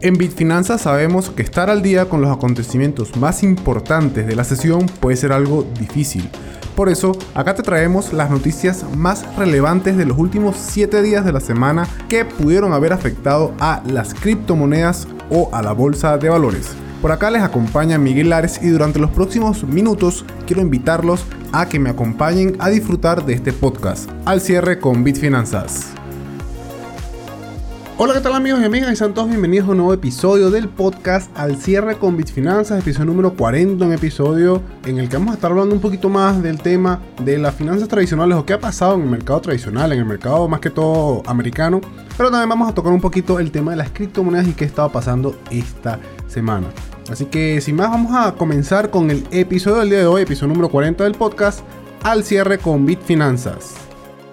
En Bitfinanzas sabemos que estar al día con los acontecimientos más importantes de la sesión puede ser algo difícil. Por eso, acá te traemos las noticias más relevantes de los últimos 7 días de la semana que pudieron haber afectado a las criptomonedas o a la bolsa de valores. Por acá les acompaña Miguel Lares y durante los próximos minutos quiero invitarlos a que me acompañen a disfrutar de este podcast. Al cierre con Bitfinanzas. Hola, ¿qué tal amigos y amigas? Y sean todos bienvenidos a un nuevo episodio del podcast Al cierre con Bitfinanzas, episodio número 40, un episodio en el que vamos a estar hablando un poquito más del tema de las finanzas tradicionales o qué ha pasado en el mercado tradicional, en el mercado más que todo americano, pero también vamos a tocar un poquito el tema de las criptomonedas y qué estaba pasando esta semana. Así que sin más vamos a comenzar con el episodio del día de hoy, episodio número 40 del podcast Al cierre con Bitfinanzas.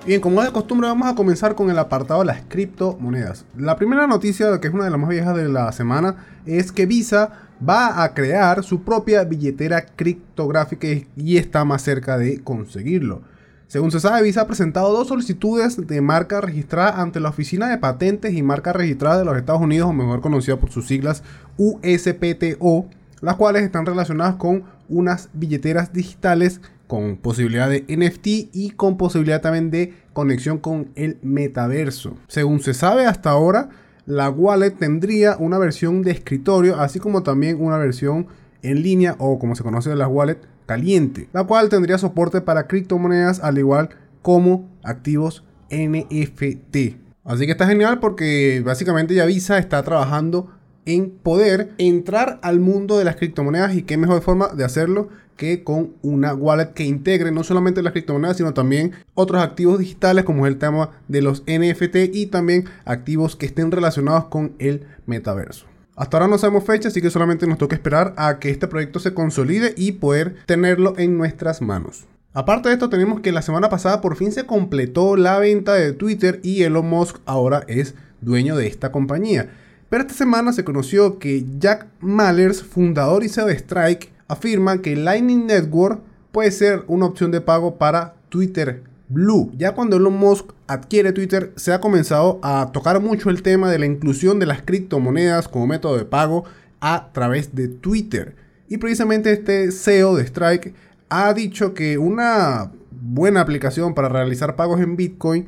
Bien, como de costumbre, vamos a comenzar con el apartado de las criptomonedas. La primera noticia, que es una de las más viejas de la semana, es que Visa va a crear su propia billetera criptográfica y está más cerca de conseguirlo. Según se sabe, Visa ha presentado dos solicitudes de marca registrada ante la Oficina de Patentes y Marca Registrada de los Estados Unidos, o mejor conocida por sus siglas USPTO, las cuales están relacionadas con unas billeteras digitales con posibilidad de NFT y con posibilidad también de conexión con el metaverso. Según se sabe hasta ahora, la wallet tendría una versión de escritorio, así como también una versión en línea o como se conoce de la wallet caliente, la cual tendría soporte para criptomonedas al igual como activos NFT. Así que está genial porque básicamente ya Visa está trabajando en poder entrar al mundo de las criptomonedas y qué mejor forma de hacerlo que con una wallet que integre no solamente las criptomonedas, sino también otros activos digitales como es el tema de los NFT y también activos que estén relacionados con el metaverso. Hasta ahora no sabemos fecha, así que solamente nos toca esperar a que este proyecto se consolide y poder tenerlo en nuestras manos. Aparte de esto, tenemos que la semana pasada por fin se completó la venta de Twitter y Elon Musk ahora es dueño de esta compañía. Pero esta semana se conoció que Jack Mallers, fundador y CEO de Strike, afirma que Lightning Network puede ser una opción de pago para Twitter Blue. Ya cuando Elon Musk adquiere Twitter, se ha comenzado a tocar mucho el tema de la inclusión de las criptomonedas como método de pago a través de Twitter. Y precisamente este CEO de Strike ha dicho que una buena aplicación para realizar pagos en Bitcoin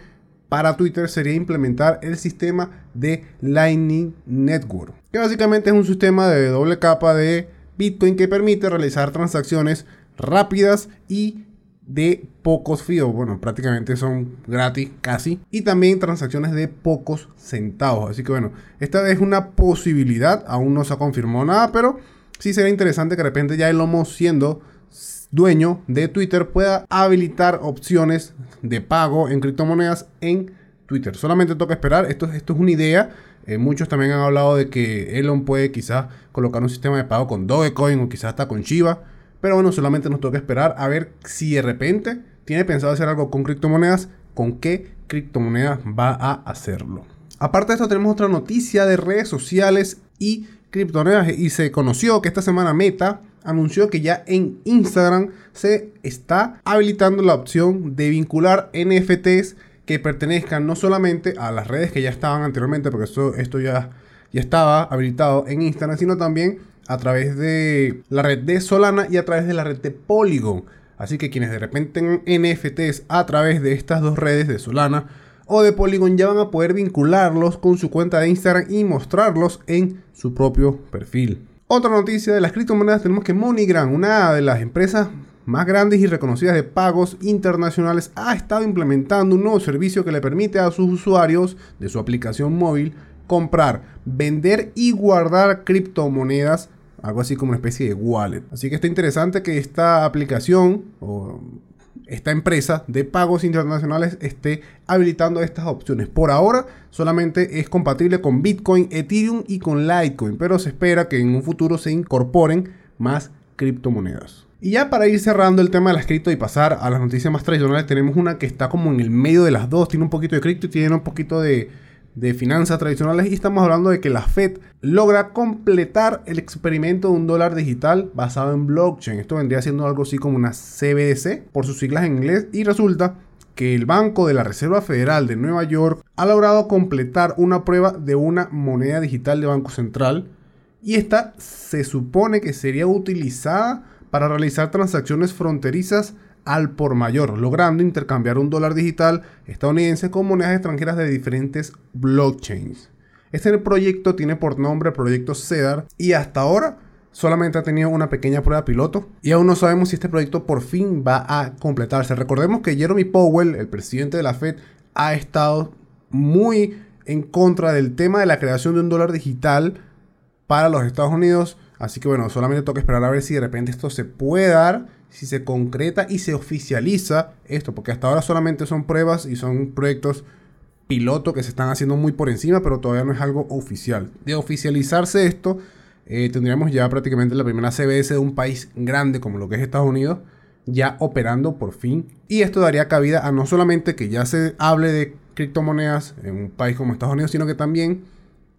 para Twitter sería implementar el sistema de Lightning Network, que básicamente es un sistema de doble capa de Bitcoin que permite realizar transacciones rápidas y de pocos fíos. Bueno, prácticamente son gratis, casi. Y también transacciones de pocos centavos. Así que bueno, esta es una posibilidad. Aún no se ha confirmado nada, pero sí sería interesante que de repente ya el Lomo siendo dueño de Twitter pueda habilitar opciones de pago en criptomonedas en Twitter. Solamente toca esperar. Esto, esto es una idea. Eh, muchos también han hablado de que Elon puede quizás colocar un sistema de pago con Dogecoin o quizás hasta con Shiba. Pero bueno, solamente nos toca esperar a ver si de repente tiene pensado hacer algo con criptomonedas, con qué criptomonedas va a hacerlo. Aparte de esto, tenemos otra noticia de redes sociales y criptomonedas. Y se conoció que esta semana Meta anunció que ya en Instagram se está habilitando la opción de vincular NFTs que pertenezcan no solamente a las redes que ya estaban anteriormente, porque esto, ya, ya estaba habilitado en Instagram, sino también a través de la red de Solana y a través de la red de Polygon. Así que quienes de repente tengan NFTs a través de estas dos redes de Solana o de Polygon ya van a poder vincularlos con su cuenta de Instagram y mostrarlos en su propio perfil. Otra noticia de las criptomonedas tenemos que MoneyGram, una de las empresas más grandes y reconocidas de pagos internacionales, ha estado implementando un nuevo servicio que le permite a sus usuarios de su aplicación móvil comprar, vender y guardar criptomonedas, algo así como una especie de wallet. Así que está interesante que esta aplicación o esta empresa de pagos internacionales esté habilitando estas opciones. Por ahora solamente es compatible con Bitcoin, Ethereum y con Litecoin, pero se espera que en un futuro se incorporen más criptomonedas. Y ya para ir cerrando el tema de las cripto y pasar a las noticias más tradicionales, tenemos una que está como en el medio de las dos. Tiene un poquito de cripto y tiene un poquito de, de finanzas tradicionales. Y estamos hablando de que la Fed logra completar el experimento de un dólar digital basado en blockchain. Esto vendría siendo algo así como una CBDC por sus siglas en inglés. Y resulta que el Banco de la Reserva Federal de Nueva York ha logrado completar una prueba de una moneda digital de Banco Central y esta se supone que sería utilizada para realizar transacciones fronterizas al por mayor, logrando intercambiar un dólar digital estadounidense con monedas extranjeras de diferentes blockchains. Este proyecto tiene por nombre Proyecto CEDAR y hasta ahora solamente ha tenido una pequeña prueba piloto y aún no sabemos si este proyecto por fin va a completarse. Recordemos que Jeremy Powell, el presidente de la Fed, ha estado muy en contra del tema de la creación de un dólar digital para los Estados Unidos. Así que bueno, solamente toca esperar a ver si de repente esto se puede dar, si se concreta y se oficializa esto, porque hasta ahora solamente son pruebas y son proyectos piloto que se están haciendo muy por encima, pero todavía no es algo oficial. De oficializarse esto, eh, tendríamos ya prácticamente la primera CBS de un país grande como lo que es Estados Unidos, ya operando por fin. Y esto daría cabida a no solamente que ya se hable de criptomonedas en un país como Estados Unidos, sino que también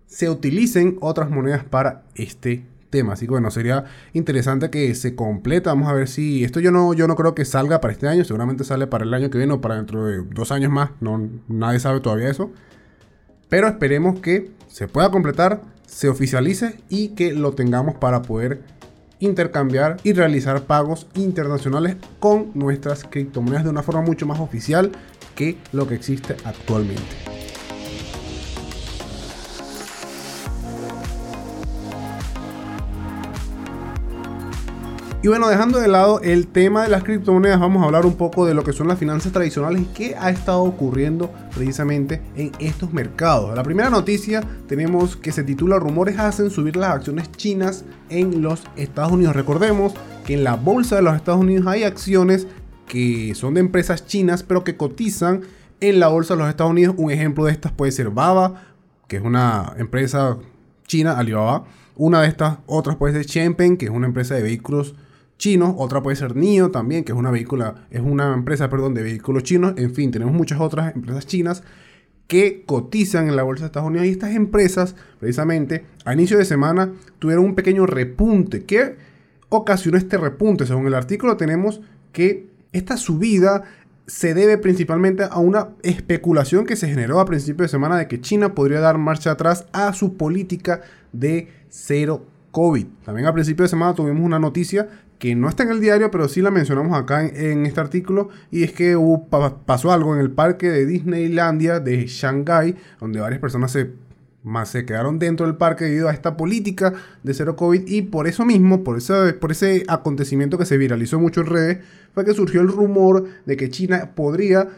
se utilicen otras monedas para este Así que bueno, sería interesante que se completa. Vamos a ver si esto yo no, yo no creo que salga para este año. Seguramente sale para el año que viene o para dentro de dos años más. No, nadie sabe todavía eso. Pero esperemos que se pueda completar se oficialice y que lo tengamos para poder intercambiar y realizar pagos internacionales con nuestras criptomonedas de una forma mucho más oficial que lo que existe actualmente. Y bueno, dejando de lado el tema de las criptomonedas, vamos a hablar un poco de lo que son las finanzas tradicionales y qué ha estado ocurriendo precisamente en estos mercados. La primera noticia tenemos que se titula Rumores hacen subir las acciones chinas en los Estados Unidos. Recordemos que en la bolsa de los Estados Unidos hay acciones que son de empresas chinas pero que cotizan en la bolsa de los Estados Unidos. Un ejemplo de estas puede ser Baba, que es una empresa china, Alibaba. Una de estas otras puede ser Chempen, que es una empresa de vehículos chinos, otra puede ser NIO también, que es una, vehícula, es una empresa perdón, de vehículos chinos, en fin, tenemos muchas otras empresas chinas que cotizan en la bolsa de Estados Unidos y estas empresas precisamente a inicio de semana tuvieron un pequeño repunte. ¿Qué ocasionó este repunte? Según el artículo tenemos que esta subida se debe principalmente a una especulación que se generó a principio de semana de que China podría dar marcha atrás a su política de cero COVID. También a principio de semana tuvimos una noticia que no está en el diario, pero sí la mencionamos acá en, este artículo, y es que pasó algo en el parque de Disneylandia de Shanghai, donde varias personas se, se quedaron dentro del parque debido a esta política de cero COVID, y por eso mismo, por ese, por ese acontecimiento que se viralizó mucho en redes, fue que surgió el rumor de que China podría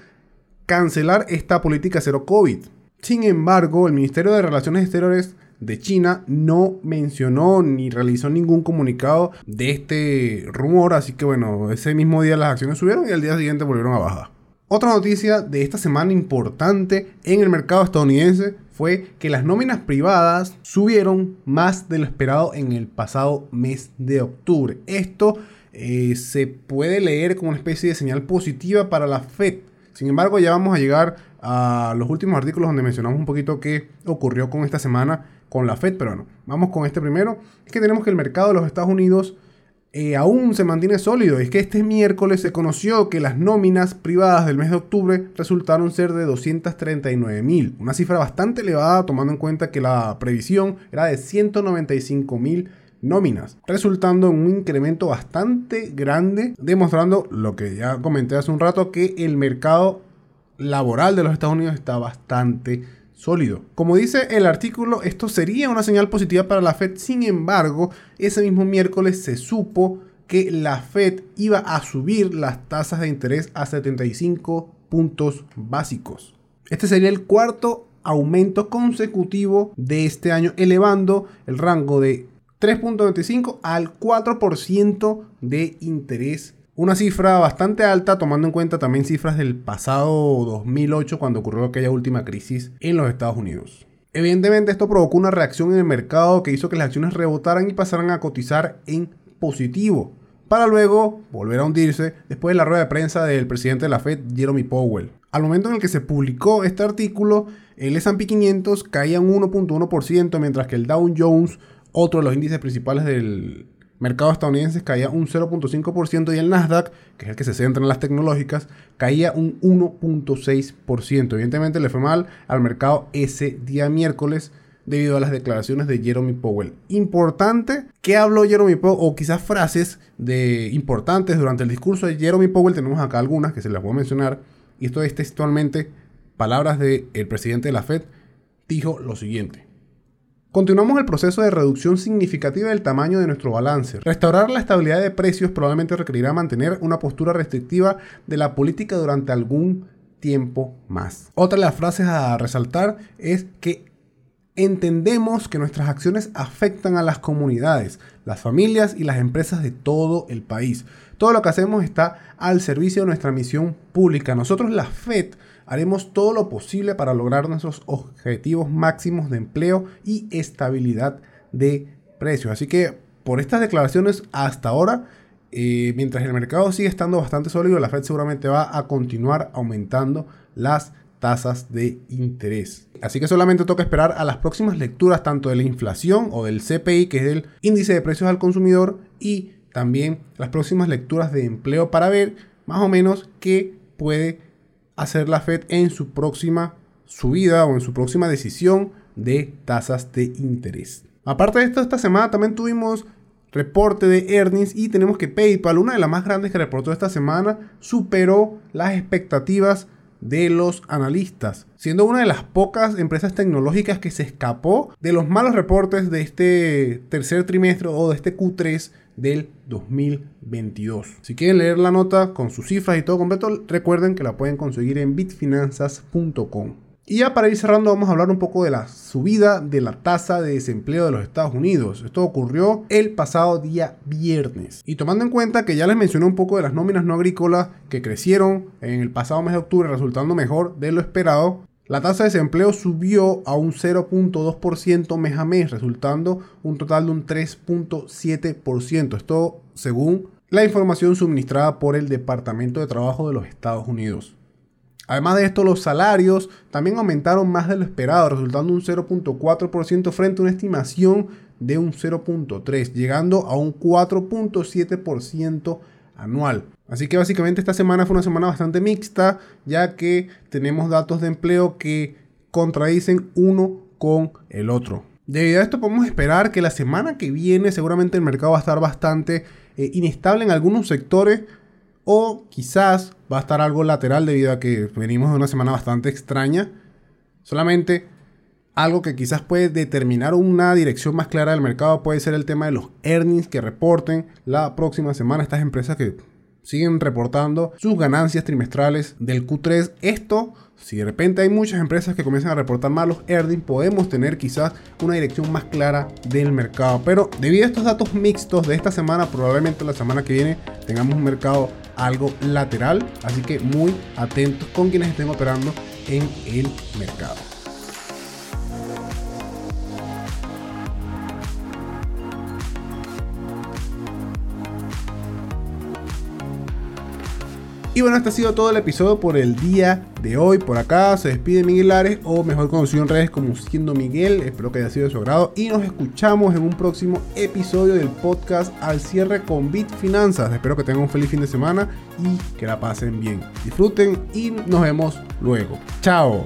cancelar esta política cero COVID. Sin embargo, el Ministerio de Relaciones Exteriores de China no mencionó ni realizó ningún comunicado de este rumor, así que bueno, ese mismo día las acciones subieron y al día siguiente volvieron a bajar. Otra noticia de esta semana importante en el mercado estadounidense fue que las nóminas privadas subieron más de lo esperado en el pasado mes de octubre. Esto eh, se puede leer como una especie de señal positiva para la Fed. Sin embargo, ya vamos a llegar a los últimos artículos donde mencionamos un poquito qué ocurrió con esta semana con la Fed, pero bueno, vamos con este primero. Es que tenemos que el mercado de los Estados Unidos eh, aún se mantiene sólido. Es que este miércoles se conoció que las nóminas privadas del mes de octubre resultaron ser de 239 mil, una cifra bastante elevada tomando en cuenta que la previsión era de 195 mil nóminas, resultando en un incremento bastante grande, demostrando lo que ya comenté hace un rato, que el mercado laboral de los Estados Unidos está bastante sólido. Como dice el artículo, esto sería una señal positiva para la Fed, sin embargo, ese mismo miércoles se supo que la Fed iba a subir las tasas de interés a 75 puntos básicos. Este sería el cuarto aumento consecutivo de este año, elevando el rango de 3.25 al 4% de interés una cifra bastante alta tomando en cuenta también cifras del pasado 2008 cuando ocurrió aquella última crisis en los Estados Unidos. Evidentemente esto provocó una reacción en el mercado que hizo que las acciones rebotaran y pasaran a cotizar en positivo, para luego volver a hundirse después de la rueda de prensa del presidente de la Fed, Jeremy Powell. Al momento en el que se publicó este artículo, el S&P 500 caía un 1.1%, mientras que el Dow Jones, otro de los índices principales del mercado estadounidense caía un 0.5% y el Nasdaq, que es el que se centra en las tecnológicas, caía un 1.6%. Evidentemente le fue mal al mercado ese día miércoles debido a las declaraciones de Jeremy Powell. Importante, ¿qué habló Jeremy Powell? O quizás frases de, importantes durante el discurso de Jeremy Powell. Tenemos acá algunas que se las voy a mencionar. Y esto es textualmente palabras del presidente de la Fed. Dijo lo siguiente. Continuamos el proceso de reducción significativa del tamaño de nuestro balance. Restaurar la estabilidad de precios probablemente requerirá mantener una postura restrictiva de la política durante algún tiempo más. Otra de las frases a resaltar es que entendemos que nuestras acciones afectan a las comunidades, las familias y las empresas de todo el país. Todo lo que hacemos está al servicio de nuestra misión pública. Nosotros, la FED, haremos todo lo posible para lograr nuestros objetivos máximos de empleo y estabilidad de precios. Así que por estas declaraciones hasta ahora, eh, mientras el mercado sigue estando bastante sólido, la Fed seguramente va a continuar aumentando las tasas de interés. Así que solamente toca esperar a las próximas lecturas tanto de la inflación o del CPI, que es el índice de precios al consumidor, y también las próximas lecturas de empleo para ver más o menos qué puede hacer la Fed en su próxima subida o en su próxima decisión de tasas de interés. Aparte de esto, esta semana también tuvimos reporte de earnings y tenemos que PayPal, una de las más grandes que reportó esta semana, superó las expectativas de los analistas, siendo una de las pocas empresas tecnológicas que se escapó de los malos reportes de este tercer trimestre o de este Q3 del 2022. Si quieren leer la nota con sus cifras y todo completo, recuerden que la pueden conseguir en bitfinanzas.com. Y ya para ir cerrando vamos a hablar un poco de la subida de la tasa de desempleo de los Estados Unidos. Esto ocurrió el pasado día viernes. Y tomando en cuenta que ya les mencioné un poco de las nóminas no agrícolas que crecieron en el pasado mes de octubre resultando mejor de lo esperado, la tasa de desempleo subió a un 0.2% mes a mes, resultando un total de un 3.7%. Esto según la información suministrada por el Departamento de Trabajo de los Estados Unidos. Además de esto, los salarios también aumentaron más de lo esperado, resultando un 0.4% frente a una estimación de un 0.3%, llegando a un 4.7% anual. Así que básicamente esta semana fue una semana bastante mixta, ya que tenemos datos de empleo que contradicen uno con el otro. Debido a esto podemos esperar que la semana que viene seguramente el mercado va a estar bastante eh, inestable en algunos sectores o quizás va a estar algo lateral debido a que venimos de una semana bastante extraña. Solamente algo que quizás puede determinar una dirección más clara del mercado puede ser el tema de los earnings que reporten la próxima semana estas empresas que siguen reportando sus ganancias trimestrales del Q3. Esto, si de repente hay muchas empresas que comienzan a reportar malos earnings, podemos tener quizás una dirección más clara del mercado. Pero debido a estos datos mixtos de esta semana, probablemente la semana que viene tengamos un mercado algo lateral. Así que muy atentos con quienes estén operando en el mercado. Y bueno, este ha sido todo el episodio por el día de hoy. Por acá se despide Miguel Ares, o mejor conocido en redes como siendo Miguel. Espero que haya sido de su agrado. Y nos escuchamos en un próximo episodio del podcast al cierre con Bit Finanzas. Espero que tengan un feliz fin de semana y que la pasen bien. Disfruten y nos vemos luego. Chao.